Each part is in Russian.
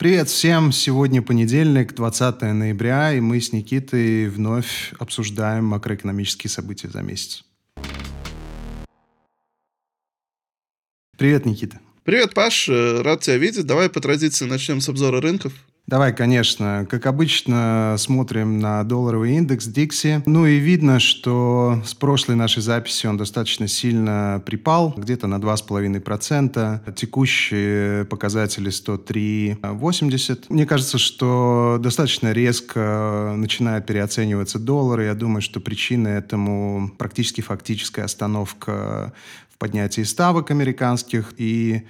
Привет всем! Сегодня понедельник, 20 ноября, и мы с Никитой вновь обсуждаем макроэкономические события за месяц. Привет, Никита. Привет, Паш. Рад тебя видеть. Давай по традиции начнем с обзора рынков. Давай, конечно. Как обычно, смотрим на долларовый индекс Dixie. Ну и видно, что с прошлой нашей записи он достаточно сильно припал, где-то на 2,5%. Текущие показатели 103,80. Мне кажется, что достаточно резко начинает переоцениваться доллар. Я думаю, что причина этому практически фактическая остановка в поднятии ставок американских и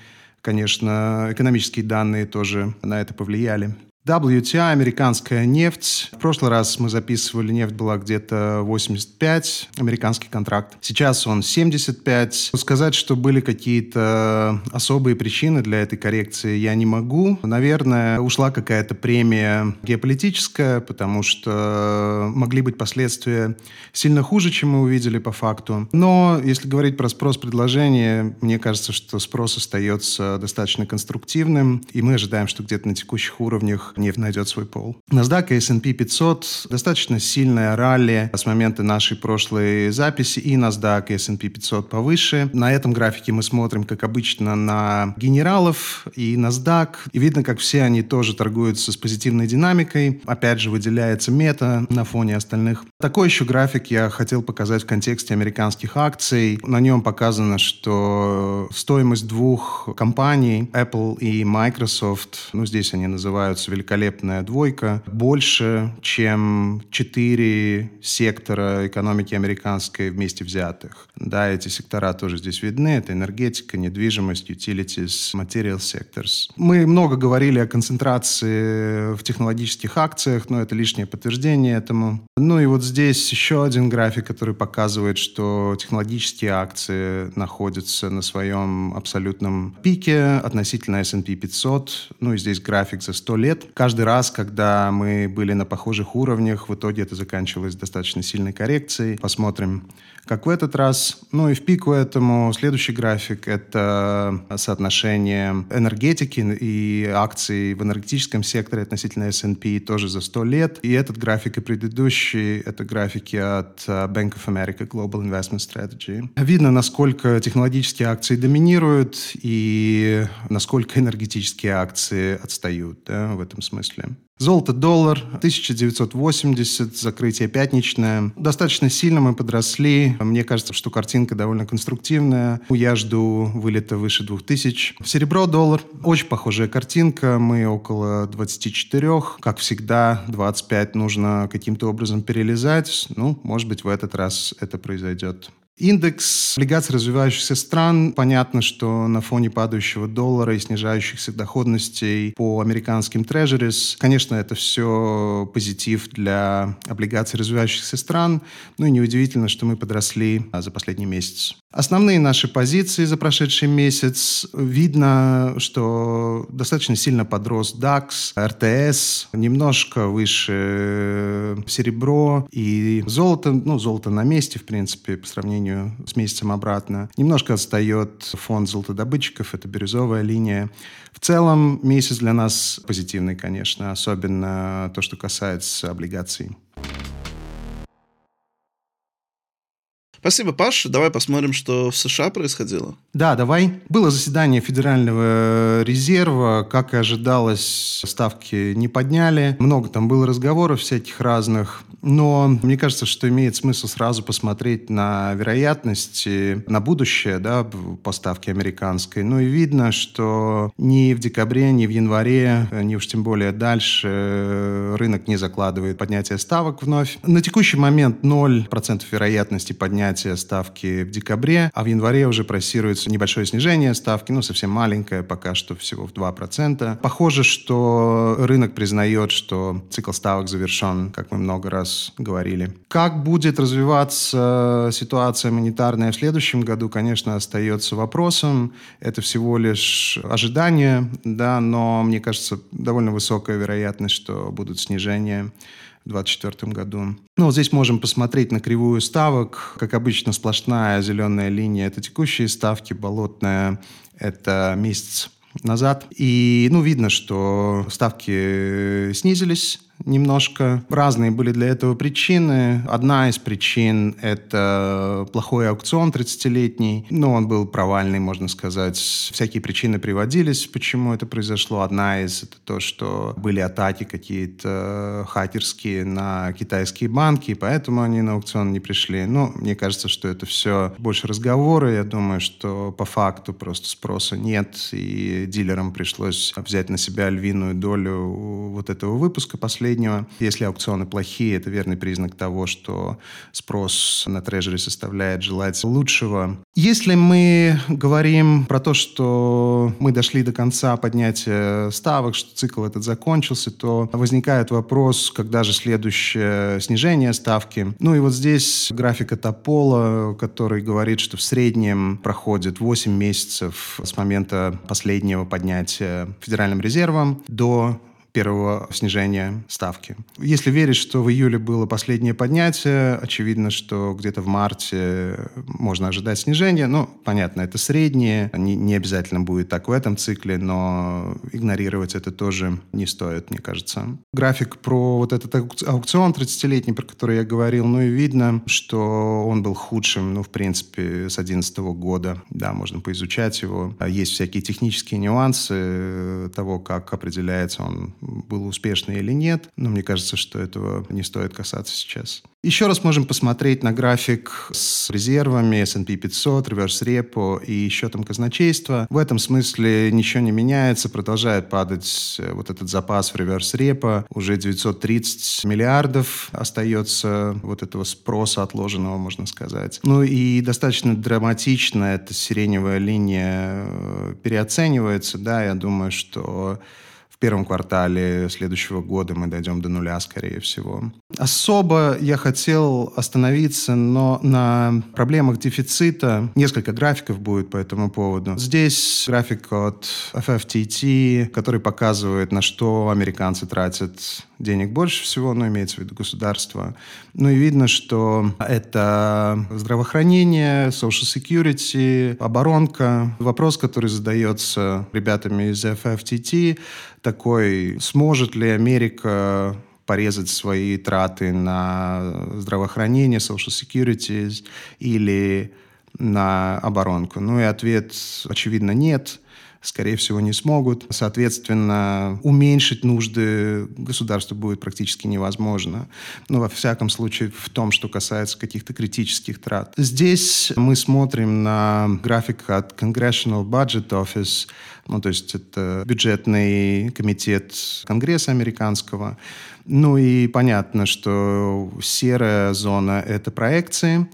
Конечно, экономические данные тоже на это повлияли. WTI, американская нефть. В прошлый раз мы записывали, нефть была где-то 85, американский контракт. Сейчас он 75. Сказать, что были какие-то особые причины для этой коррекции, я не могу. Наверное, ушла какая-то премия геополитическая, потому что могли быть последствия сильно хуже, чем мы увидели по факту. Но если говорить про спрос-предложение, мне кажется, что спрос остается достаточно конструктивным, и мы ожидаем, что где-то на текущих уровнях нефть найдет свой пол. NASDAQ и S&P 500 достаточно сильная ралли с момента нашей прошлой записи, и NASDAQ и S&P 500 повыше. На этом графике мы смотрим, как обычно, на генералов и NASDAQ, и видно, как все они тоже торгуются с позитивной динамикой. Опять же, выделяется мета на фоне остальных. Такой еще график я хотел показать в контексте американских акций. На нем показано, что стоимость двух компаний, Apple и Microsoft, ну, здесь они называются великолепная двойка, больше, чем четыре сектора экономики американской вместе взятых. Да, эти сектора тоже здесь видны. Это энергетика, недвижимость, utilities, material sectors. Мы много говорили о концентрации в технологических акциях, но это лишнее подтверждение этому. Ну и вот здесь еще один график, который показывает, что технологические акции находятся на своем абсолютном пике относительно S&P 500. Ну и здесь график за 100 лет. Каждый раз, когда мы были на похожих уровнях, в итоге это заканчивалось достаточно сильной коррекцией. Посмотрим, как в этот раз. Ну и в пику этому следующий график – это соотношение энергетики и акций в энергетическом секторе относительно S&P тоже за 100 лет. И этот график и предыдущий – это графики от Bank of America Global Investment Strategy. Видно, насколько технологические акции доминируют и насколько энергетические акции отстают да, в этом смысле. Золото-доллар, 1980, закрытие пятничное. Достаточно сильно мы подросли. Мне кажется, что картинка довольно конструктивная. Я жду вылета выше 2000. Серебро-доллар, очень похожая картинка. Мы около 24. Как всегда, 25 нужно каким-то образом перелезать. Ну, может быть, в этот раз это произойдет. Индекс облигаций развивающихся стран. Понятно, что на фоне падающего доллара и снижающихся доходностей по американским трежерис, конечно, это все позитив для облигаций развивающихся стран. Ну и неудивительно, что мы подросли за последний месяц. Основные наши позиции за прошедший месяц. Видно, что достаточно сильно подрос DAX, РТС, немножко выше серебро и золото. Ну, золото на месте, в принципе, по сравнению с месяцем обратно. Немножко отстает фонд золотодобытчиков, это бирюзовая линия. В целом месяц для нас позитивный, конечно, особенно то, что касается облигаций. Спасибо, Паш. Давай посмотрим, что в США происходило. Да, давай. Было заседание Федерального резерва. Как и ожидалось, ставки не подняли. Много там было разговоров всяких разных. Но мне кажется, что имеет смысл сразу посмотреть на вероятности, на будущее да, по ставке американской. Ну и видно, что ни в декабре, ни в январе, ни уж тем более дальше рынок не закладывает поднятие ставок вновь. На текущий момент 0% вероятности поднятия ставки в декабре, а в январе уже просируется небольшое снижение ставки, ну совсем маленькое, пока что всего в 2%. Похоже, что рынок признает, что цикл ставок завершен, как мы много раз говорили. Как будет развиваться ситуация монетарная в следующем году, конечно, остается вопросом. Это всего лишь ожидание, да, но мне кажется, довольно высокая вероятность, что будут снижения в 2024 году. Ну, вот здесь можем посмотреть на кривую ставок. Как обычно, сплошная зеленая линия – это текущие ставки, болотная – это месяц назад. И, ну, видно, что ставки снизились немножко. Разные были для этого причины. Одна из причин – это плохой аукцион 30-летний. Ну, он был провальный, можно сказать. Всякие причины приводились, почему это произошло. Одна из – это то, что были атаки какие-то хакерские на китайские банки, поэтому они на аукцион не пришли. Ну, мне кажется, что это все больше разговоры. Я думаю, что по факту просто спроса нет, и дилерам пришлось взять на себя львиную долю вот этого выпуска последнего последнего. Если аукционы плохие, это верный признак того, что спрос на трежери составляет желать лучшего. Если мы говорим про то, что мы дошли до конца поднятия ставок, что цикл этот закончился, то возникает вопрос, когда же следующее снижение ставки. Ну и вот здесь график Топола, который говорит, что в среднем проходит 8 месяцев с момента последнего поднятия Федеральным резервом до первого снижения ставки. Если верить, что в июле было последнее поднятие, очевидно, что где-то в марте можно ожидать снижения. Ну, понятно, это среднее, не, не обязательно будет так в этом цикле, но игнорировать это тоже не стоит, мне кажется. График про вот этот аукцион 30-летний, про который я говорил, ну и видно, что он был худшим, ну, в принципе, с 2011 года. Да, можно поизучать его. Есть всякие технические нюансы того, как определяется он был успешный или нет, но мне кажется, что этого не стоит касаться сейчас. Еще раз можем посмотреть на график с резервами S&P 500, реверс репо и счетом казначейства. В этом смысле ничего не меняется, продолжает падать э, вот этот запас в реверс репо. Уже 930 миллиардов остается вот этого спроса отложенного, можно сказать. Ну и достаточно драматично эта сиреневая линия э, переоценивается. Да, я думаю, что первом квартале следующего года мы дойдем до нуля, скорее всего. Особо я хотел остановиться но на проблемах дефицита. Несколько графиков будет по этому поводу. Здесь график от FFTT, который показывает, на что американцы тратят денег больше всего, но имеется в виду государство. Ну и видно, что это здравоохранение, social security, оборонка. Вопрос, который задается ребятами из FFTT, такой, сможет ли Америка порезать свои траты на здравоохранение, social security или на оборонку? Ну и ответ, очевидно, нет скорее всего, не смогут. Соответственно, уменьшить нужды государства будет практически невозможно. Ну, во всяком случае, в том, что касается каких-то критических трат. Здесь мы смотрим на график от Congressional Budget Office, ну, то есть это бюджетный комитет Конгресса американского. Ну и понятно, что серая зона — это проекции,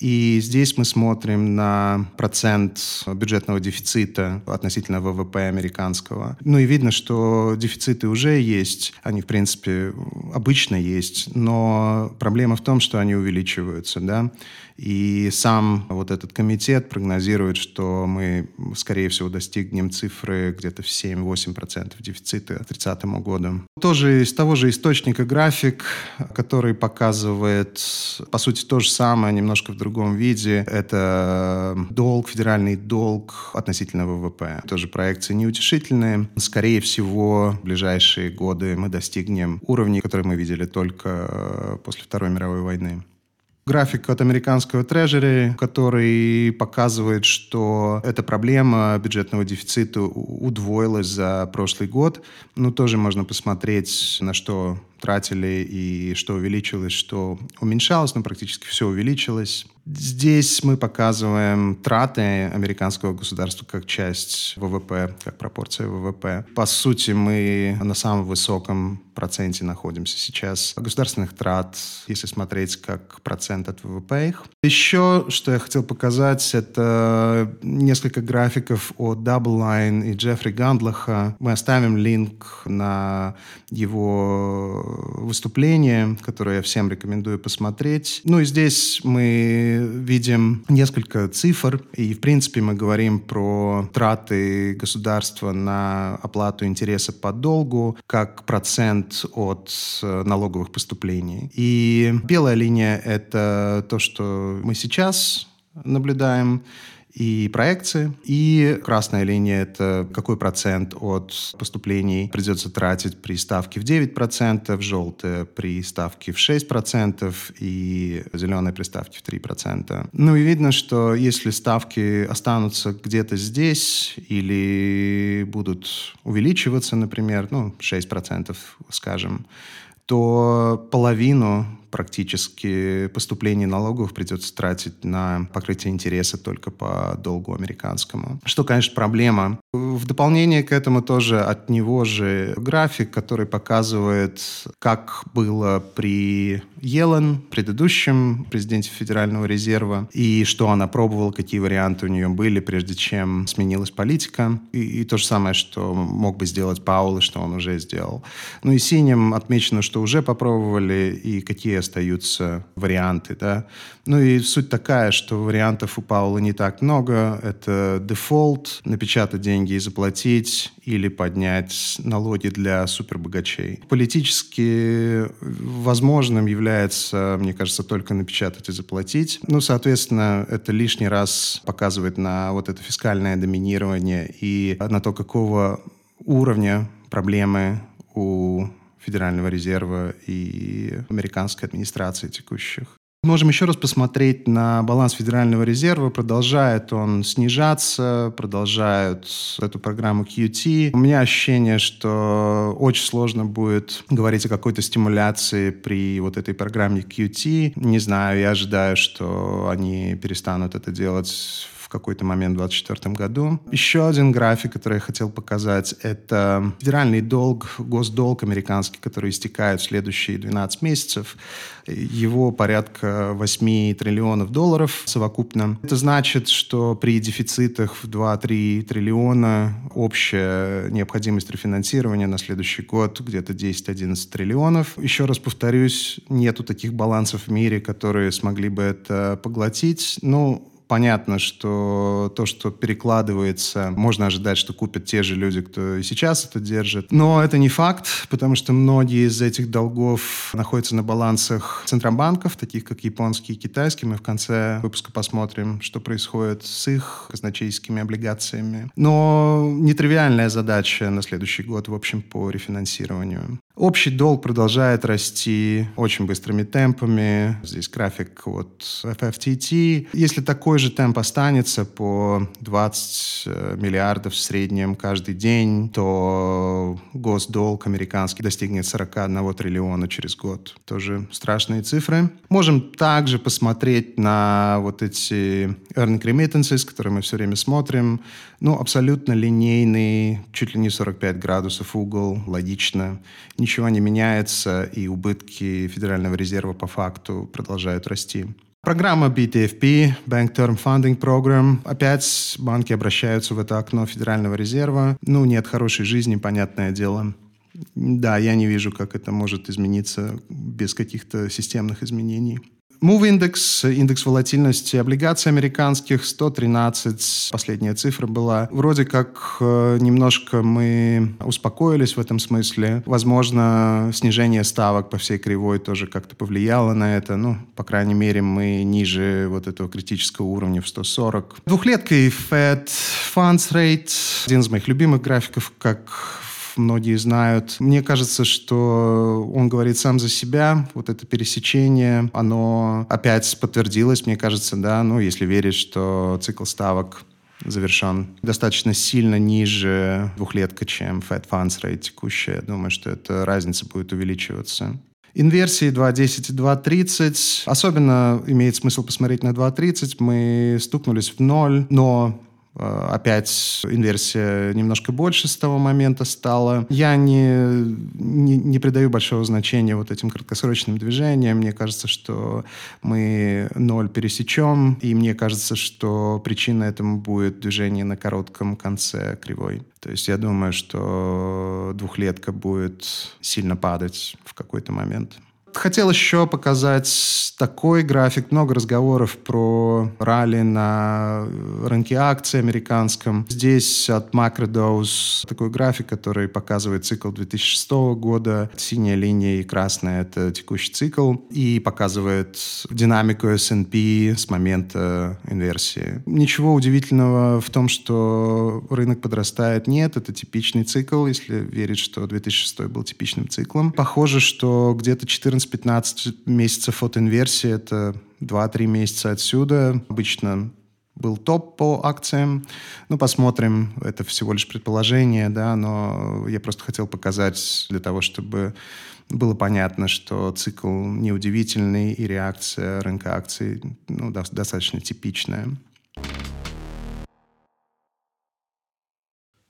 и здесь мы смотрим на процент бюджетного дефицита относительно ВВП американского. Ну и видно, что дефициты уже есть, они, в принципе, обычно есть, но проблема в том, что они увеличиваются, да. И сам вот этот комитет прогнозирует, что мы, скорее всего, достигнем цифры где-то в 7-8% дефицита к 30 году. Тоже из того же источника график, который показывает, по сути, то же самое, немножко в другом виде. Это долг, федеральный долг относительно ВВП. Тоже проекции неутешительные. Скорее всего, в ближайшие годы мы достигнем уровней, которые мы видели только после Второй мировой войны. График от американского трежери, который показывает, что эта проблема бюджетного дефицита удвоилась за прошлый год. Ну, тоже можно посмотреть, на что тратили и что увеличилось, что уменьшалось, но практически все увеличилось. Здесь мы показываем траты американского государства как часть ВВП, как пропорция ВВП. По сути, мы на самом высоком проценте находимся сейчас. Государственных трат, если смотреть как процент от ВВП их. Еще, что я хотел показать, это несколько графиков от Double Line и Джеффри Гандлаха. Мы оставим линк на его выступление, которое я всем рекомендую посмотреть. Ну и здесь мы видим несколько цифр, и в принципе мы говорим про траты государства на оплату интереса по долгу как процент от э, налоговых поступлений. И белая линия — это то, что мы сейчас наблюдаем и проекции. И красная линия — это какой процент от поступлений придется тратить при ставке в 9%, желтая при ставке в 6% и зеленая при ставке в 3%. Ну и видно, что если ставки останутся где-то здесь или будут увеличиваться, например, ну, 6%, скажем, то половину практически поступлений налогов придется тратить на покрытие интереса только по долгу американскому. Что, конечно, проблема. В дополнение к этому тоже от него же график, который показывает, как было при Елен, предыдущем президенте Федерального резерва, и что она пробовала, какие варианты у нее были, прежде чем сменилась политика. И, и то же самое, что мог бы сделать Паул, и что он уже сделал. Ну и синим отмечено, что уже попробовали, и какие остаются варианты, да. Ну и суть такая, что вариантов у Паула не так много. Это дефолт, напечатать деньги и заплатить, или поднять налоги для супербогачей. Политически возможным является, мне кажется, только напечатать и заплатить. Ну, соответственно, это лишний раз показывает на вот это фискальное доминирование и на то, какого уровня проблемы у Федерального резерва и американской администрации текущих. Можем еще раз посмотреть на баланс Федерального резерва. Продолжает он снижаться, продолжают эту программу QT. У меня ощущение, что очень сложно будет говорить о какой-то стимуляции при вот этой программе QT. Не знаю, я ожидаю, что они перестанут это делать какой-то момент в 2024 году. Еще один график, который я хотел показать, это федеральный долг, госдолг американский, который истекает в следующие 12 месяцев. Его порядка 8 триллионов долларов совокупно. Это значит, что при дефицитах в 2-3 триллиона общая необходимость рефинансирования на следующий год где-то 10-11 триллионов. Еще раз повторюсь, нету таких балансов в мире, которые смогли бы это поглотить. Ну, понятно, что то, что перекладывается, можно ожидать, что купят те же люди, кто и сейчас это держит. Но это не факт, потому что многие из этих долгов находятся на балансах центробанков, таких как японский и китайский. Мы в конце выпуска посмотрим, что происходит с их казначейскими облигациями. Но нетривиальная задача на следующий год, в общем, по рефинансированию. Общий долг продолжает расти очень быстрыми темпами. Здесь график вот FFTT. Если такой же темп останется по 20 э, миллиардов в среднем каждый день, то госдолг американский достигнет 41 триллиона через год. Тоже страшные цифры. Можем также посмотреть на вот эти earning remittances, которые мы все время смотрим. Ну, абсолютно линейный, чуть ли не 45 градусов угол, логично. Ничего не меняется, и убытки Федерального резерва по факту продолжают расти. Программа BTFP, Bank Term Funding Program. Опять банки обращаются в это окно Федерального резерва. Ну, нет хорошей жизни, понятное дело. Да, я не вижу, как это может измениться без каких-то системных изменений. Move индекс, индекс волатильности облигаций американских 113, последняя цифра была. Вроде как э, немножко мы успокоились в этом смысле. Возможно, снижение ставок по всей кривой тоже как-то повлияло на это. Ну, по крайней мере, мы ниже вот этого критического уровня в 140. Двухлеткой Fed Funds Rate, один из моих любимых графиков, как многие знают. Мне кажется, что он говорит сам за себя. Вот это пересечение, оно опять подтвердилось, мне кажется, да, ну, если верить, что цикл ставок завершен достаточно сильно ниже двухлетка, чем Fed Funds Rate текущая. Думаю, что эта разница будет увеличиваться. Инверсии 2.10 и 2.30. Особенно имеет смысл посмотреть на 2.30. Мы стукнулись в ноль, но опять инверсия немножко больше с того момента стала. Я не, не, не придаю большого значения вот этим краткосрочным движениям. Мне кажется, что мы ноль пересечем, и мне кажется, что причина этому будет движение на коротком конце кривой. То есть я думаю, что двухлетка будет сильно падать в какой-то момент. Хотел еще показать такой график. Много разговоров про ралли на рынке акций американском. Здесь от MacroDose такой график, который показывает цикл 2006 года. Синяя линия и красная — это текущий цикл. И показывает динамику S&P с момента инверсии. Ничего удивительного в том, что рынок подрастает, нет. Это типичный цикл, если верить, что 2006 был типичным циклом. Похоже, что где-то 14 14-15 месяцев от инверсии, это 2-3 месяца отсюда. Обычно был топ по акциям. Ну, посмотрим. Это всего лишь предположение, да, но я просто хотел показать для того, чтобы было понятно, что цикл неудивительный и реакция рынка акций ну, достаточно типичная.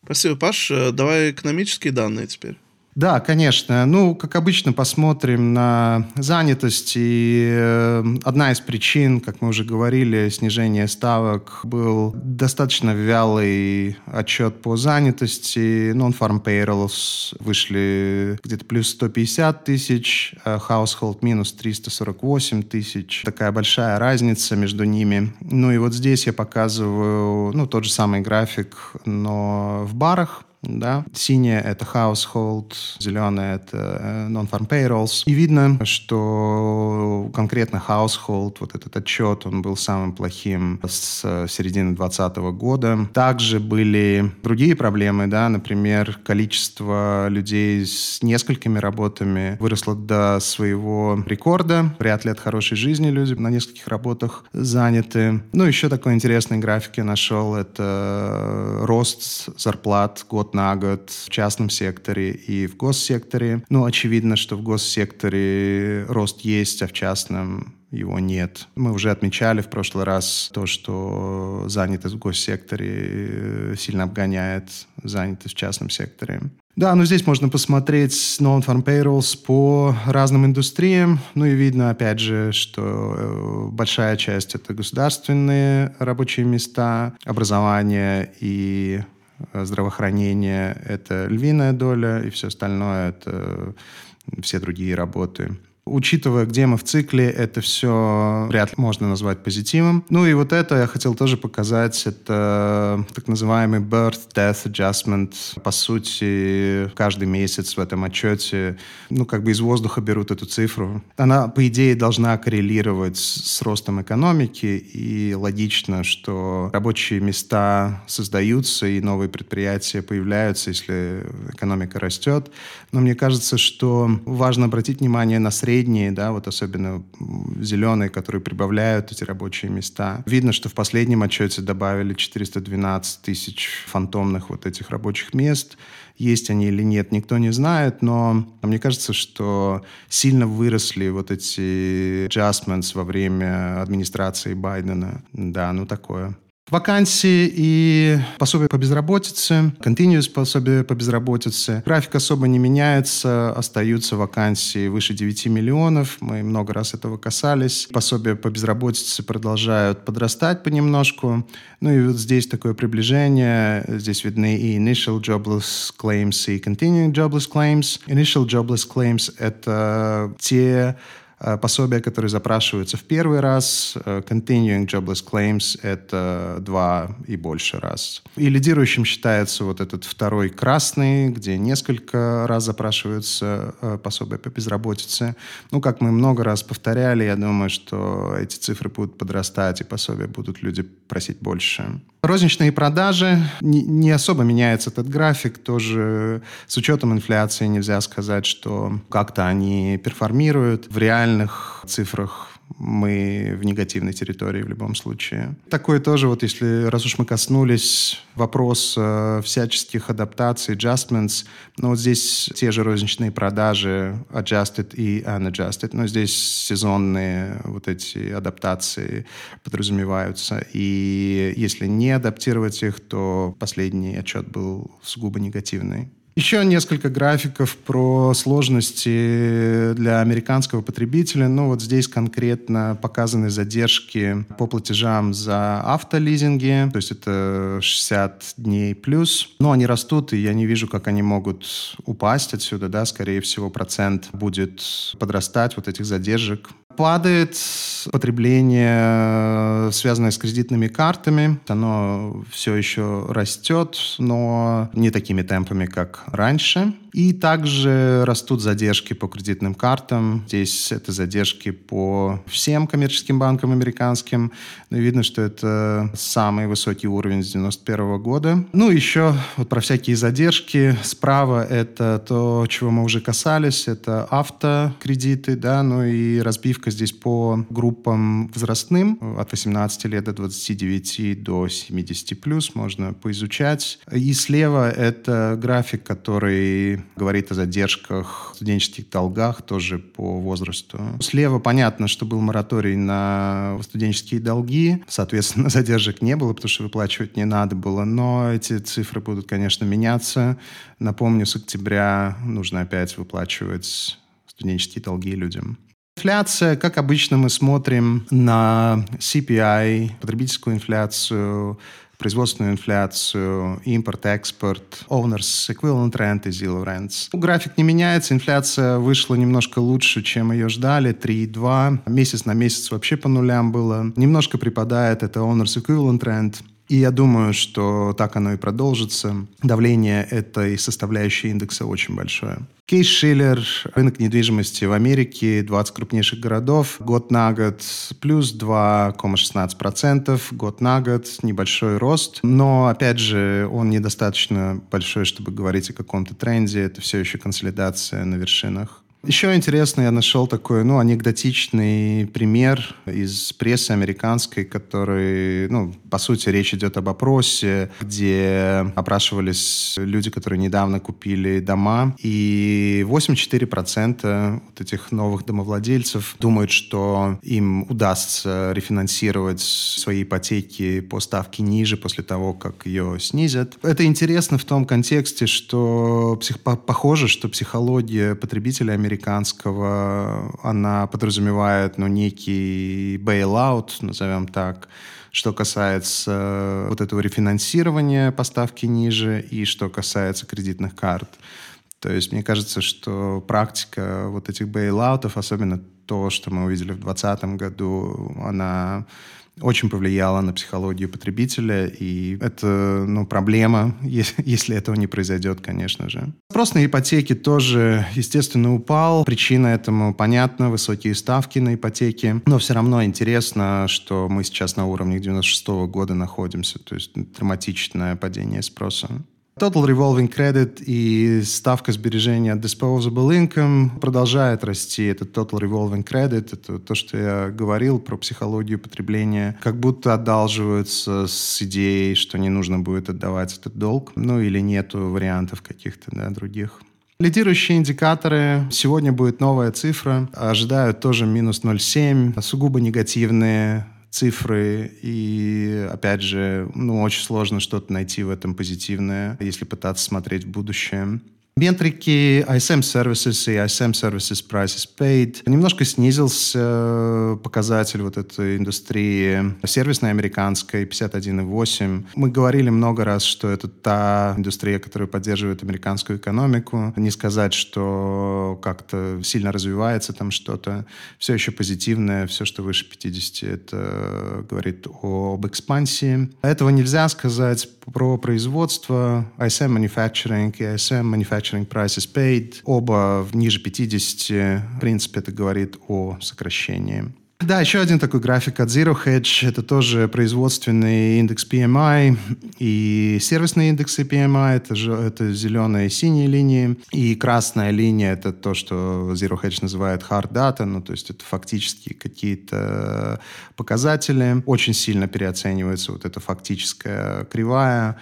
Спасибо, Паш. Э, давай экономические данные теперь. Да, конечно. Ну, как обычно, посмотрим на занятость. И э, одна из причин, как мы уже говорили, снижения ставок был достаточно вялый отчет по занятости. Non-farm payrolls вышли где-то плюс 150 тысяч, а household минус 348 тысяч. Такая большая разница между ними. Ну и вот здесь я показываю ну, тот же самый график, но в барах да. Синяя — это household, зеленая — это э, non-farm payrolls. И видно, что конкретно household, вот этот отчет, он был самым плохим с середины 2020 года. Также были другие проблемы, да, например, количество людей с несколькими работами выросло до своего рекорда. Вряд ли от хорошей жизни люди на нескольких работах заняты. Ну, еще такой интересный график я нашел. Это рост зарплат год на год в частном секторе и в госсекторе. Ну, очевидно, что в госсекторе рост есть, а в частном его нет. Мы уже отмечали в прошлый раз то, что занятость в госсекторе сильно обгоняет занятость в частном секторе. Да, ну здесь можно посмотреть non-farm payrolls по разным индустриям. Ну и видно, опять же, что э, большая часть — это государственные рабочие места, образование и Э, здравоохранение — это львиная доля, и все остальное — это все другие работы. Учитывая, где мы в цикле, это все вряд ли можно назвать позитивом. Ну и вот это я хотел тоже показать. Это так называемый birth death adjustment. По сути, каждый месяц в этом отчете, ну как бы из воздуха берут эту цифру. Она, по идее, должна коррелировать с ростом экономики. И логично, что рабочие места создаются и новые предприятия появляются, если экономика растет. Но мне кажется, что важно обратить внимание на средний средние, да, вот особенно зеленые, которые прибавляют эти рабочие места. Видно, что в последнем отчете добавили 412 тысяч фантомных вот этих рабочих мест. Есть они или нет, никто не знает, но мне кажется, что сильно выросли вот эти adjustments во время администрации Байдена. Да, ну такое. Вакансии и пособие по безработице, continuous пособие по безработице. График особо не меняется, остаются вакансии выше 9 миллионов. Мы много раз этого касались. Пособия по безработице продолжают подрастать понемножку. Ну и вот здесь такое приближение. Здесь видны и initial jobless claims, и continuing jobless claims. Initial jobless claims — это те пособия, которые запрашиваются в первый раз. Э, continuing Jobless Claims — это два и больше раз. И лидирующим считается вот этот второй красный, где несколько раз запрашиваются э, пособия по безработице. Ну, как мы много раз повторяли, я думаю, что эти цифры будут подрастать, и пособия будут люди просить больше. Розничные продажи, не, особо меняется этот график, тоже с учетом инфляции нельзя сказать, что как-то они перформируют. В реальных цифрах мы в негативной территории в любом случае. Такое тоже, вот если, раз уж мы коснулись вопроса всяческих адаптаций, adjustments, ну вот здесь те же розничные продажи, adjusted и unadjusted, но здесь сезонные вот эти адаптации подразумеваются. И если не адаптировать их, то последний отчет был сугубо негативный. Еще несколько графиков про сложности для американского потребителя. Ну, вот здесь конкретно показаны задержки по платежам за автолизинги, то есть это 60 дней плюс. Но они растут, и я не вижу, как они могут упасть отсюда, да, скорее всего, процент будет подрастать вот этих задержек Падает потребление, связанное с кредитными картами. Оно все еще растет, но не такими темпами, как раньше. И также растут задержки по кредитным картам. Здесь это задержки по всем коммерческим банкам американским. Но видно, что это самый высокий уровень с 91 года. Ну, еще вот про всякие задержки. Справа это то, чего мы уже касались. Это автокредиты, да, ну и разбивка здесь по группам возрастным. От 18 лет до 29 до 70 плюс можно поизучать. И слева это график, который говорит о задержках, студенческих долгах тоже по возрасту. Слева понятно, что был мораторий на студенческие долги, соответственно, задержек не было, потому что выплачивать не надо было, но эти цифры будут, конечно, меняться. Напомню, с октября нужно опять выплачивать студенческие долги людям. Инфляция, как обычно, мы смотрим на CPI, потребительскую инфляцию, производственную инфляцию, импорт, экспорт, owners equivalent rent и zero rents. График не меняется, инфляция вышла немножко лучше, чем ее ждали, 3,2. Месяц на месяц вообще по нулям было. Немножко припадает это owners equivalent rent. И я думаю, что так оно и продолжится. Давление этой составляющей индекса очень большое. Кейс Шиллер, рынок недвижимости в Америке, 20 крупнейших городов, год на год плюс 2,16%, год на год небольшой рост, но, опять же, он недостаточно большой, чтобы говорить о каком-то тренде, это все еще консолидация на вершинах. Еще интересно, я нашел такой, ну, анекдотичный пример из прессы американской, который, ну, по сути, речь идет об опросе, где опрашивались люди, которые недавно купили дома, и 84% вот этих новых домовладельцев думают, что им удастся рефинансировать свои ипотеки по ставке ниже после того, как ее снизят. Это интересно в том контексте, что псих... похоже, что психология потребителя американского американского, она подразумевает ну, некий bailout, назовем так, что касается э, вот этого рефинансирования поставки ниже и что касается кредитных карт. То есть мне кажется, что практика вот этих бейлаутов, особенно то, что мы увидели в 2020 году, она очень повлияло на психологию потребителя, и это ну, проблема, если этого не произойдет, конечно же. Спрос на ипотеки тоже, естественно, упал. Причина этому понятна, высокие ставки на ипотеки. Но все равно интересно, что мы сейчас на уровне 96 -го года находимся, то есть драматичное падение спроса. Total Revolving Credit и ставка сбережения Disposable Income продолжает расти. Это Total Revolving Credit, это то, что я говорил про психологию потребления, как будто одалживаются с идеей, что не нужно будет отдавать этот долг, ну или нету вариантов каких-то да, других. Лидирующие индикаторы. Сегодня будет новая цифра. Ожидают тоже минус 0,7. Сугубо негативные цифры, и, опять же, ну, очень сложно что-то найти в этом позитивное, если пытаться смотреть в будущее. Метрики ISM Services и ISM Services Prices Paid. Немножко снизился э, показатель вот этой индустрии сервисной американской 51,8. Мы говорили много раз, что это та индустрия, которая поддерживает американскую экономику. Не сказать, что как-то сильно развивается там что-то. Все еще позитивное, все, что выше 50, это говорит об экспансии. Этого нельзя сказать про производство. ISM Manufacturing и ISM Manufacturing manufacturing prices paid. Оба ниже 50. В принципе, это говорит о сокращении. Да, еще один такой график от Zero Hedge. Это тоже производственный индекс PMI и сервисные индексы PMI. Это, же, это зеленые и синие линии. И красная линия — это то, что Zero Hedge называет hard data. Ну, то есть это фактически какие-то показатели. Очень сильно переоценивается вот эта фактическая кривая.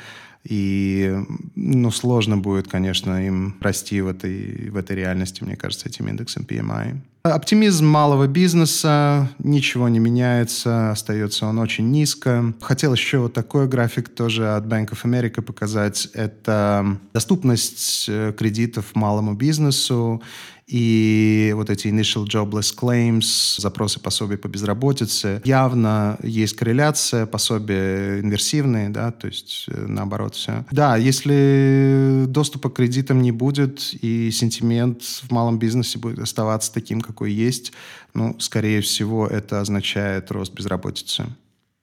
И ну, сложно будет, конечно, им расти в этой, в этой реальности, мне кажется, этим индексом PMI. Оптимизм малого бизнеса, ничего не меняется, остается он очень низко. Хотел еще вот такой график тоже от Bank of America показать. Это доступность э, кредитов малому бизнесу и вот эти initial jobless claims, запросы пособия по безработице, явно есть корреляция, пособия инверсивные, да, то есть э, наоборот все. Да, если доступа к кредитам не будет и сентимент в малом бизнесе будет оставаться таким, какой есть, ну, скорее всего, это означает рост безработицы.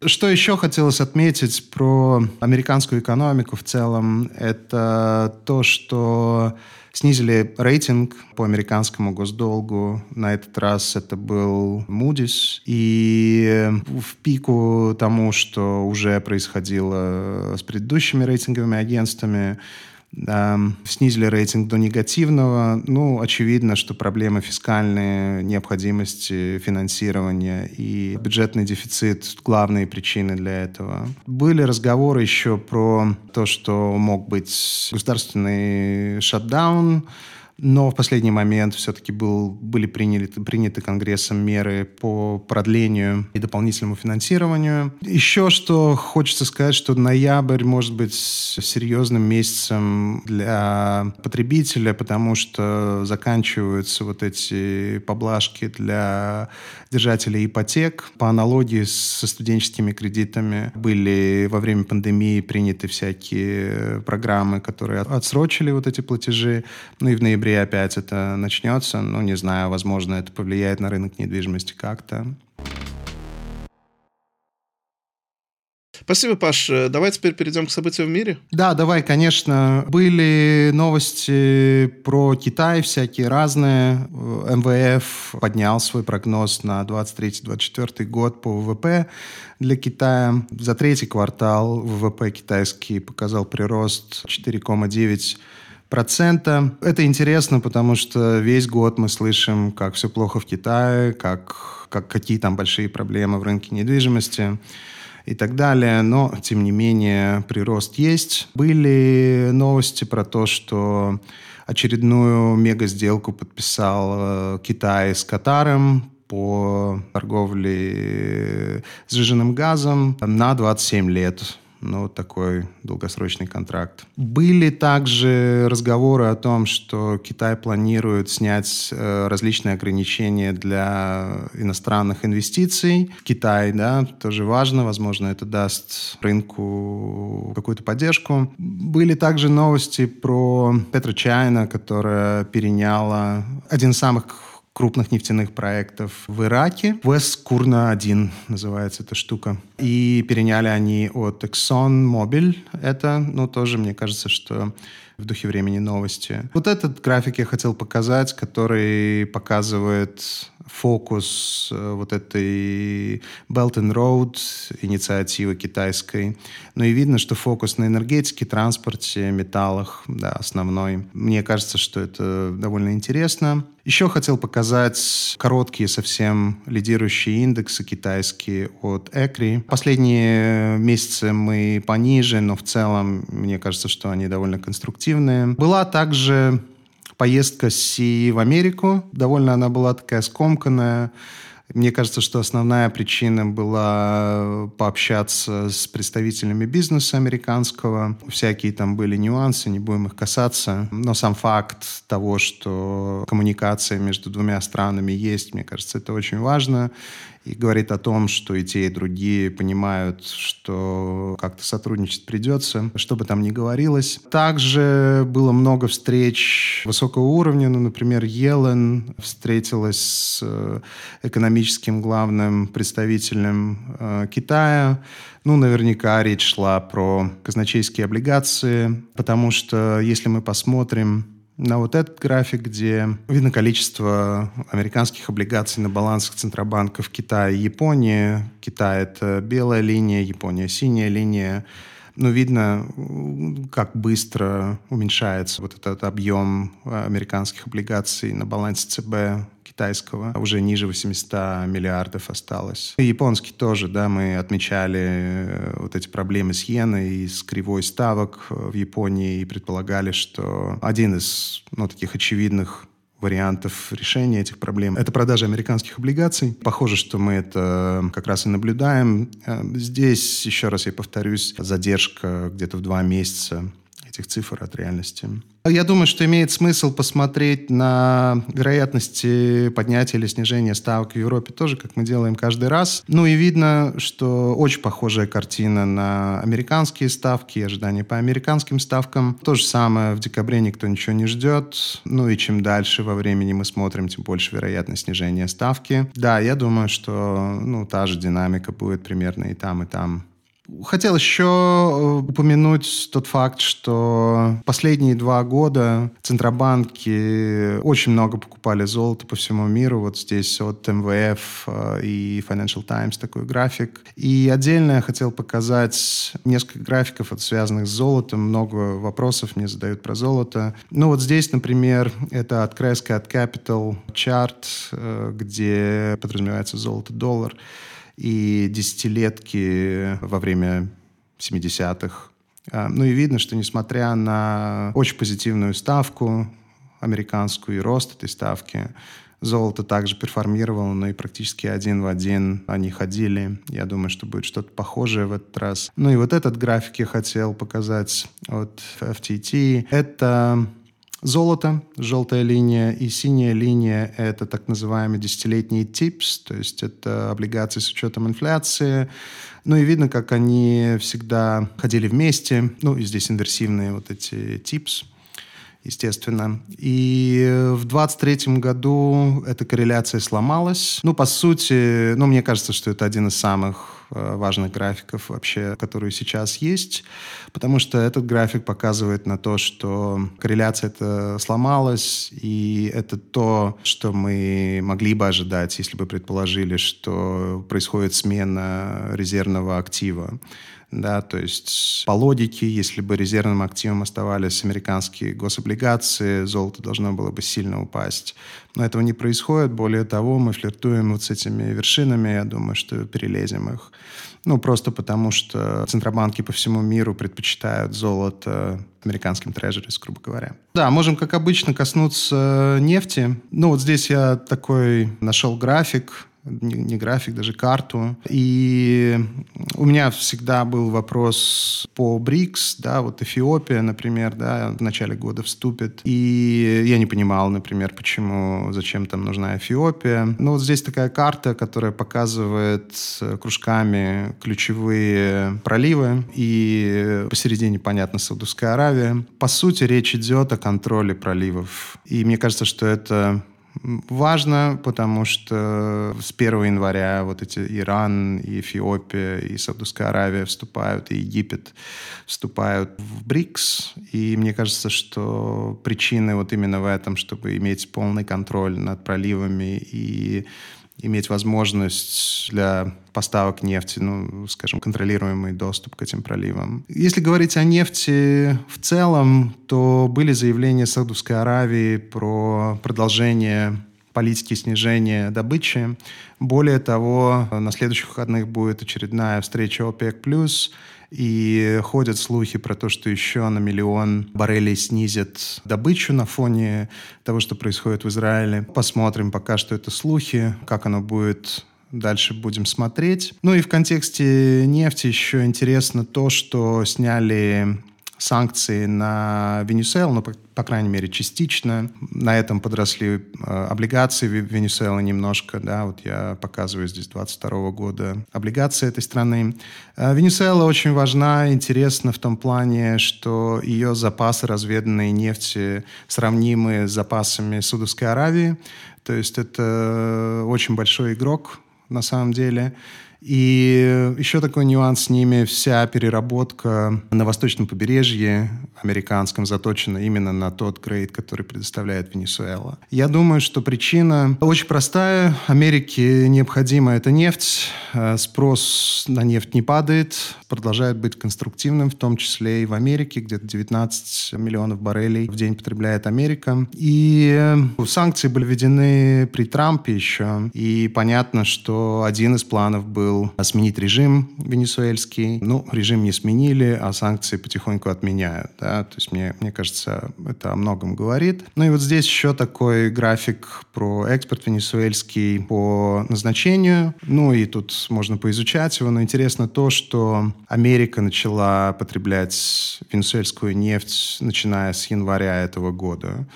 Что еще хотелось отметить про американскую экономику в целом, это то, что снизили рейтинг по американскому госдолгу. На этот раз это был Moody's. И в пику тому, что уже происходило с предыдущими рейтинговыми агентствами, снизили рейтинг до негативного. Ну, очевидно, что проблемы фискальные, необходимости финансирования и бюджетный дефицит – главные причины для этого. Были разговоры еще про то, что мог быть государственный шатдаун, но в последний момент все-таки был, были приняты, приняты Конгрессом меры по продлению и дополнительному финансированию. Еще что хочется сказать, что ноябрь может быть серьезным месяцем для потребителя, потому что заканчиваются вот эти поблажки для держателей ипотек. По аналогии со студенческими кредитами были во время пандемии приняты всякие программы, которые отсрочили вот эти платежи. Ну и в ноябре ноябре опять это начнется. Ну, не знаю, возможно, это повлияет на рынок недвижимости как-то. Спасибо, Паш. Давай теперь перейдем к событиям в мире. Да, давай, конечно. Были новости про Китай всякие разные. МВФ поднял свой прогноз на 23-24 год по ВВП для Китая. За третий квартал ВВП китайский показал прирост 4,9 процента. Это интересно, потому что весь год мы слышим, как все плохо в Китае, как, как какие там большие проблемы в рынке недвижимости и так далее. Но, тем не менее, прирост есть. Были новости про то, что очередную мега-сделку подписал э, Китай с Катаром по торговле сжиженным газом на 27 лет ну, такой долгосрочный контракт. Были также разговоры о том, что Китай планирует снять э, различные ограничения для иностранных инвестиций. Китай, да, тоже важно, возможно, это даст рынку какую-то поддержку. Были также новости про PetroChina, которая переняла один из самых крупных нефтяных проектов в Ираке. West Kurna 1 называется эта штука. И переняли они от ExxonMobil. Это, ну, тоже, мне кажется, что в духе времени новости. Вот этот график я хотел показать, который показывает фокус э, вот этой Belt and Road инициативы китайской. Ну и видно, что фокус на энергетике, транспорте, металлах, да, основной. Мне кажется, что это довольно интересно. Еще хотел показать короткие совсем лидирующие индексы китайские от ECRI. Последние месяцы мы пониже, но в целом мне кажется, что они довольно конструктивные. Была также поездка Си в Америку. Довольно она была такая скомканная. Мне кажется, что основная причина была пообщаться с представителями бизнеса американского. Всякие там были нюансы, не будем их касаться. Но сам факт того, что коммуникация между двумя странами есть, мне кажется, это очень важно и говорит о том, что и те, и другие понимают, что как-то сотрудничать придется, что бы там ни говорилось. Также было много встреч высокого уровня, ну, например, Елен встретилась с э, экономическим главным представителем э, Китая, ну, наверняка речь шла про казначейские облигации, потому что если мы посмотрим на вот этот график, где видно количество американских облигаций на балансах центробанков Китая и Японии. Китай — это белая линия, Япония — синяя линия. Но видно, как быстро уменьшается вот этот объем американских облигаций на балансе ЦБ китайского. Уже ниже 800 миллиардов осталось. И японский тоже, да, мы отмечали э, вот эти проблемы с иеной и с кривой ставок в Японии и предполагали, что один из, ну, таких очевидных вариантов решения этих проблем. Это продажа американских облигаций. Похоже, что мы это как раз и наблюдаем. Э, здесь, еще раз я повторюсь, задержка где-то в два месяца этих цифр от реальности. Я думаю, что имеет смысл посмотреть на вероятности поднятия или снижения ставок в Европе тоже, как мы делаем каждый раз. Ну и видно, что очень похожая картина на американские ставки, ожидания по американским ставкам. То же самое в декабре никто ничего не ждет. Ну и чем дальше во времени мы смотрим, тем больше вероятность снижения ставки. Да, я думаю, что ну, та же динамика будет примерно и там, и там. Хотел еще э, упомянуть тот факт, что последние два года центробанки очень много покупали золото по всему миру. Вот здесь от МВФ э, и Financial Times такой график. И отдельно я хотел показать несколько графиков, связанных с золотом. Много вопросов мне задают про золото. Ну вот здесь, например, это от Crescat Capital чарт, э, где подразумевается золото-доллар и десятилетки во время 70-х. А, ну и видно, что несмотря на очень позитивную ставку американскую и рост этой ставки, золото также перформировало, но и практически один в один они ходили. Я думаю, что будет что-то похожее в этот раз. Ну и вот этот график я хотел показать от FTT. Это Золото, желтая линия, и синяя линия – это так называемые десятилетние ТИПС, то есть это облигации с учетом инфляции. Ну и видно, как они всегда ходили вместе. Ну и здесь инверсивные вот эти ТИПС, естественно. И в 23 году эта корреляция сломалась. Ну, по сути, ну, мне кажется, что это один из самых важных графиков вообще, которые сейчас есть, потому что этот график показывает на то, что корреляция это сломалась, и это то, что мы могли бы ожидать, если бы предположили, что происходит смена резервного актива. Да, то есть по логике, если бы резервным активом оставались американские гособлигации, золото должно было бы сильно упасть. Но этого не происходит. Более того, мы флиртуем вот с этими вершинами. Я думаю, что перелезем их. Ну, просто потому что центробанки по всему миру предпочитают золото американским трежерис, грубо говоря. Да, можем, как обычно, коснуться нефти. Ну, вот здесь я такой нашел график не, не график, даже карту. И у меня всегда был вопрос по БРИКС, да, вот Эфиопия, например, да, в начале года вступит. И я не понимал, например, почему, зачем там нужна Эфиопия. Ну, вот здесь такая карта, которая показывает кружками ключевые проливы, и посередине, понятно, Саудовская Аравия. По сути, речь идет о контроле проливов. И мне кажется, что это важно, потому что с 1 января вот эти Иран, и Эфиопия, и Саудовская Аравия вступают, и Египет вступают в БРИКС. И мне кажется, что причины вот именно в этом, чтобы иметь полный контроль над проливами и иметь возможность для поставок нефти, ну, скажем, контролируемый доступ к этим проливам. Если говорить о нефти в целом, то были заявления Саудовской Аравии про продолжение политики снижения добычи. Более того, на следующих выходных будет очередная встреча ОПЕК+, и ходят слухи про то, что еще на миллион баррелей снизят добычу на фоне того, что происходит в Израиле. Посмотрим пока что это слухи, как оно будет дальше будем смотреть. Ну и в контексте нефти еще интересно то, что сняли санкции на Венесуэлу, ну, по, крайней мере, частично. На этом подросли э, облигации Венесуэлы немножко, да, вот я показываю здесь 22 года облигации этой страны. Э, Венесуэла очень важна, интересна в том плане, что ее запасы разведанной нефти сравнимы с запасами Судовской Аравии, то есть это очень большой игрок на самом деле. И еще такой нюанс с ними, вся переработка на восточном побережье американском заточена именно на тот грейд, который предоставляет Венесуэла. Я думаю, что причина очень простая. Америке необходима эта нефть, э, спрос на нефть не падает, продолжает быть конструктивным, в том числе и в Америке, где-то 19 миллионов баррелей в день потребляет Америка. И э, санкции были введены при Трампе еще, и понятно, что один из планов был был сменить режим венесуэльский. Ну, режим не сменили, а санкции потихоньку отменяют. Да? То есть мне, мне кажется, это о многом говорит. Ну и вот здесь еще такой график про экспорт венесуэльский по назначению. Ну и тут можно поизучать его, но интересно то, что Америка начала потреблять венесуэльскую нефть, начиная с января этого года.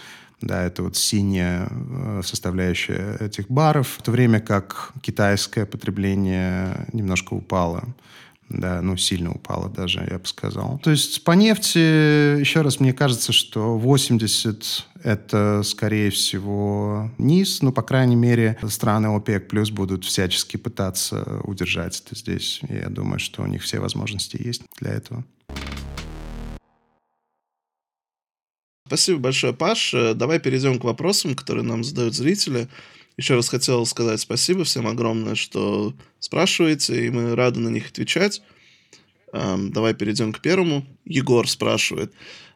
Да, это вот синяя э, составляющая этих баров, в то время как китайское потребление немножко упало. Да, ну, сильно упало даже, я бы сказал. То есть по нефти, еще раз, мне кажется, что 80 это, скорее всего, низ. Ну, по крайней мере, страны ОПЕК плюс будут всячески пытаться удержать это здесь. И я думаю, что у них все возможности есть для этого. Спасибо большое, Паш. Э, давай перейдем к вопросам, которые нам задают зрители. Еще раз хотел сказать спасибо всем огромное, что спрашиваете, и мы рады на них отвечать. Эм, давай перейдем к первому. Егор спрашивает.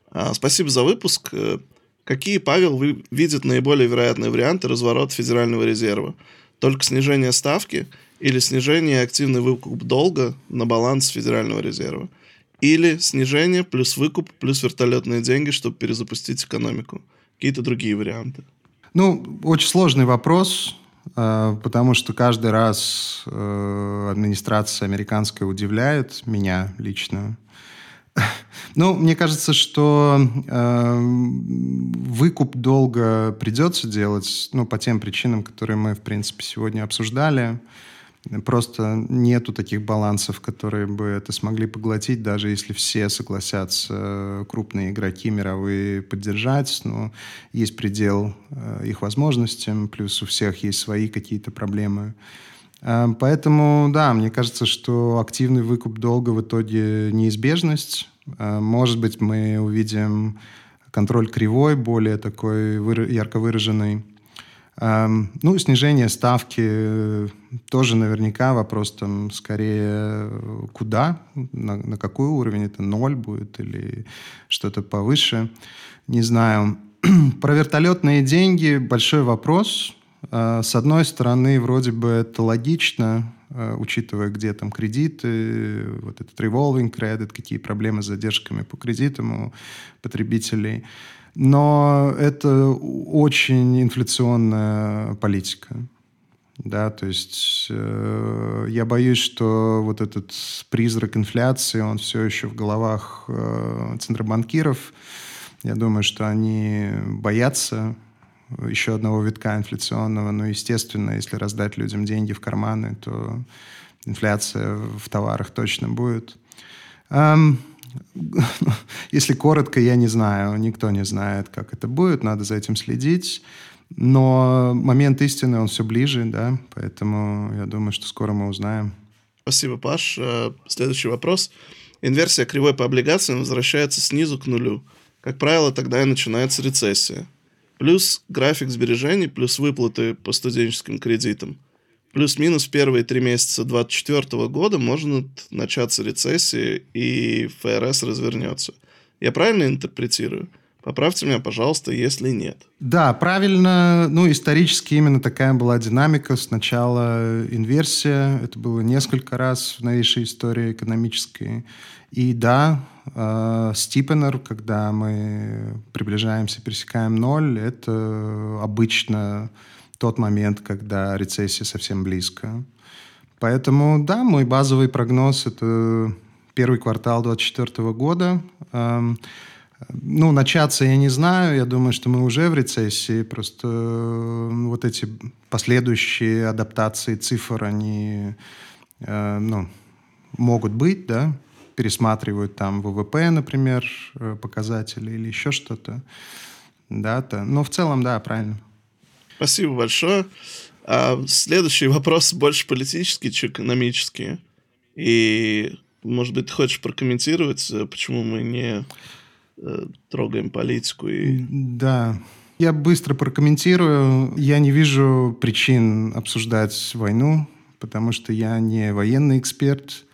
«А, спасибо за выпуск. Э, какие, Павел, вы видит наиболее вероятные варианты разворота Федерального резерва? Только снижение ставки или снижение активный выкуп долга на баланс Федерального резерва? Или снижение плюс выкуп плюс вертолетные деньги, чтобы перезапустить экономику. Какие-то другие варианты. Ну, очень сложный вопрос, э, потому что каждый раз э, администрация американская удивляет меня лично. Ну, мне кажется, что э, выкуп долга придется делать, ну, по тем причинам, которые мы, в принципе, сегодня обсуждали. Просто нету таких балансов, которые бы это смогли поглотить, даже если все согласятся, э, крупные игроки мировые, поддержать. Но есть предел э, их возможностям, плюс у всех есть свои какие-то проблемы. Э, поэтому, да, мне кажется, что активный выкуп долга в итоге неизбежность. Может быть, мы увидим контроль кривой, более такой ярко выраженный. Эм, ну, снижение ставки э, тоже наверняка вопрос там скорее куда, на, на какой уровень, это ноль будет или что-то повыше, не знаю. Про вертолетные деньги большой вопрос. Э, с одной стороны, вроде бы это логично, э, учитывая, где там кредиты, вот этот revolving credit, какие проблемы с задержками по кредитам у потребителей. Но это очень инфляционная политика. Да, то есть э, я боюсь, что вот этот призрак инфляции, он все еще в головах э, центробанкиров. Я думаю, что они боятся еще одного витка инфляционного. Но, естественно, если раздать людям деньги в карманы, то инфляция в товарах точно будет. Если коротко, я не знаю. Никто не знает, как это будет. Надо за этим следить. Но момент истины, он все ближе, да. Поэтому я думаю, что скоро мы узнаем. Спасибо, Паш. Э, следующий вопрос. Инверсия кривой по облигациям возвращается снизу к нулю. Как правило, тогда и начинается рецессия. Плюс график сбережений, плюс выплаты по студенческим кредитам – плюс-минус первые три месяца 2024 года может начаться рецессия, и ФРС развернется. Я правильно интерпретирую? Поправьте меня, пожалуйста, если нет. Да, правильно. Ну, исторически именно такая была динамика. Сначала инверсия. Это было несколько раз в новейшей истории экономической. И да, э, когда мы приближаемся, пересекаем ноль, это обычно тот момент, когда рецессия совсем близко. Поэтому, да, мой базовый прогноз – это первый квартал 2024 года. Эм, ну, начаться я не знаю. Я думаю, что мы уже в рецессии. Просто э, вот эти последующие адаптации цифр, они э, ну, могут быть, да, пересматривают там ВВП, например, э, показатели или еще что-то. Да, -то. но в целом, да, правильно. Спасибо большое. А следующий вопрос больше политический, чем экономический. И, может быть, ты хочешь прокомментировать, почему мы не э, трогаем политику? И... Да, я быстро прокомментирую. Я не вижу причин обсуждать войну, потому что я не военный эксперт.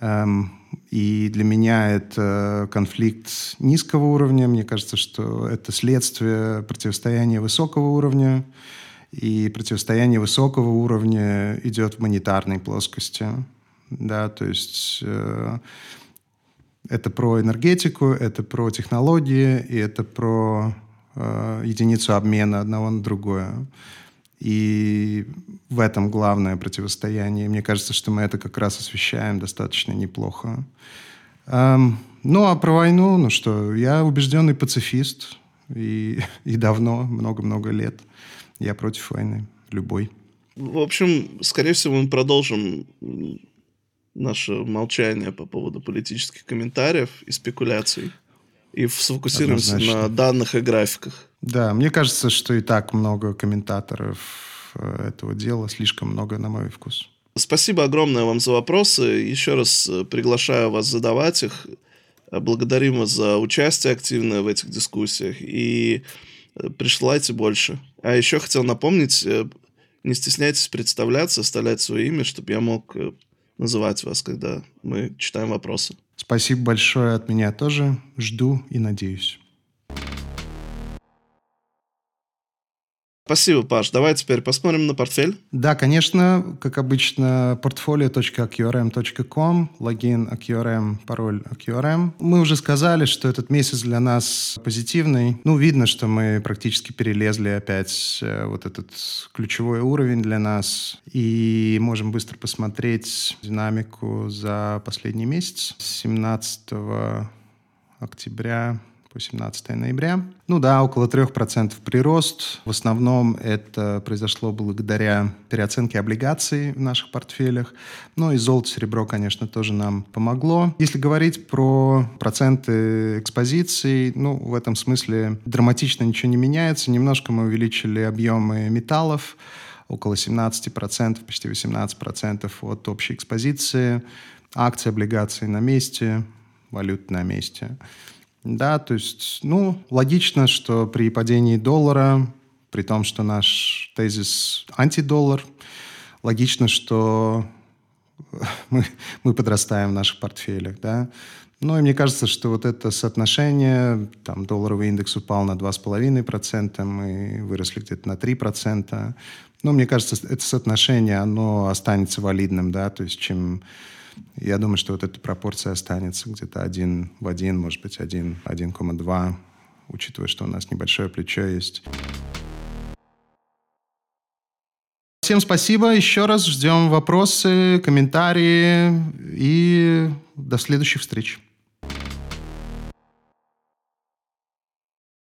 Эм, и для меня это конфликт низкого уровня. Мне кажется, что это следствие противостояния высокого уровня. И противостояние высокого уровня идет в монетарной плоскости. Да, то есть э, это про энергетику, это про технологии, и это про э, единицу обмена одного на другое. И в этом главное противостояние. Мне кажется, что мы это как раз освещаем достаточно неплохо. Эм, ну, а про войну, ну что, я убежденный пацифист. И, и давно, много-много лет. Я против войны, любой. В общем, скорее всего, мы продолжим наше молчание по поводу политических комментариев и спекуляций и сфокусируемся Однозначно. на данных и графиках. Да, мне кажется, что и так много комментаторов э, этого дела, слишком много на мой вкус. Спасибо огромное вам за вопросы. Еще раз э, приглашаю вас задавать их. Э, благодарим вас за участие активное в этих дискуссиях. И присылайте больше. А еще хотел напомнить, не стесняйтесь представляться, оставлять свое имя, чтобы я мог называть вас, когда мы читаем вопросы. Спасибо большое от меня тоже. Жду и надеюсь. Спасибо, Паш. Давай теперь посмотрим на портфель. Да, конечно, как обычно, portfolio.qrm.com, логин AQRM, пароль AQRM. Мы уже сказали, что этот месяц для нас позитивный. Ну, видно, что мы практически перелезли опять э, вот этот ключевой уровень для нас. И можем быстро посмотреть динамику за последний месяц. 17 октября по 17 ноября. Ну да, около 3% прирост. В основном это произошло благодаря переоценке облигаций в наших портфелях. Ну и золото, серебро, конечно, тоже нам помогло. Если говорить про проценты экспозиций, ну, в этом смысле драматично ничего не меняется. Немножко мы увеличили объемы металлов, около 17%, почти 18% от общей экспозиции. Акции, облигации на месте, валют на месте. Да, то есть, ну, логично, что при падении доллара, при том, что наш тезис антидоллар, логично, что мы, мы подрастаем в наших портфелях, да. Ну, и мне кажется, что вот это соотношение, там, долларовый индекс упал на 2,5%, мы выросли где-то на 3%. Ну, мне кажется, это соотношение, оно останется валидным, да, то есть чем я думаю, что вот эта пропорция останется где-то один в один, может быть, один, 1,2, учитывая, что у нас небольшое плечо есть. Всем спасибо. Еще раз ждем вопросы, комментарии и до следующих встреч.